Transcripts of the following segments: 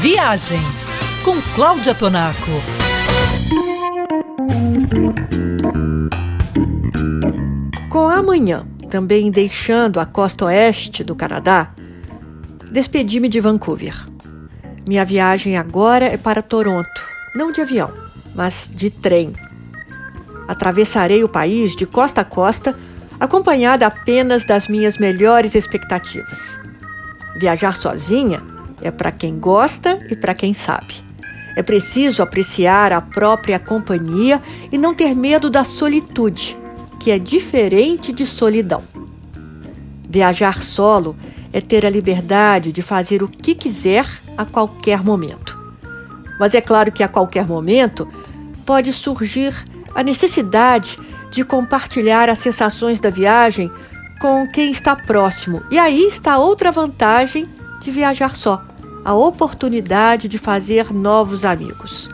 Viagens com Cláudia Tonaco. Com amanhã também deixando a costa oeste do Canadá, despedi-me de Vancouver. Minha viagem agora é para Toronto, não de avião, mas de trem. Atravessarei o país de costa a costa, acompanhada apenas das minhas melhores expectativas. Viajar sozinha é para quem gosta e para quem sabe. É preciso apreciar a própria companhia e não ter medo da solitude, que é diferente de solidão. Viajar solo é ter a liberdade de fazer o que quiser a qualquer momento. Mas é claro que a qualquer momento pode surgir a necessidade de compartilhar as sensações da viagem com quem está próximo. E aí está outra vantagem de viajar só: a oportunidade de fazer novos amigos.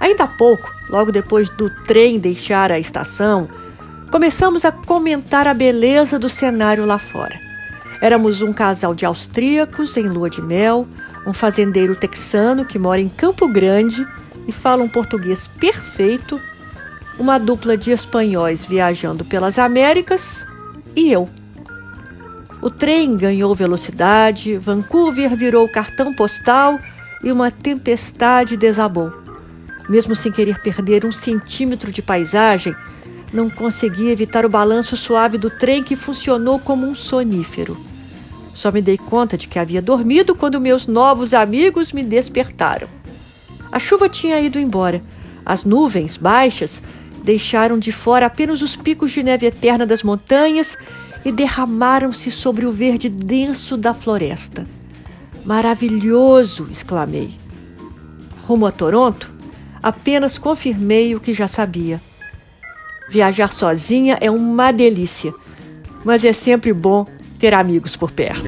Ainda há pouco, logo depois do trem deixar a estação, começamos a comentar a beleza do cenário lá fora. Éramos um casal de austríacos em lua de mel, um fazendeiro texano que mora em Campo Grande e fala um português perfeito, uma dupla de espanhóis viajando pelas Américas e eu. O trem ganhou velocidade, Vancouver virou cartão postal e uma tempestade desabou. Mesmo sem querer perder um centímetro de paisagem, não consegui evitar o balanço suave do trem que funcionou como um sonífero. Só me dei conta de que havia dormido quando meus novos amigos me despertaram. A chuva tinha ido embora. As nuvens baixas deixaram de fora apenas os picos de neve eterna das montanhas e derramaram-se sobre o verde denso da floresta. Maravilhoso! exclamei. Rumo a Toronto, apenas confirmei o que já sabia. Viajar sozinha é uma delícia, mas é sempre bom ter amigos por perto.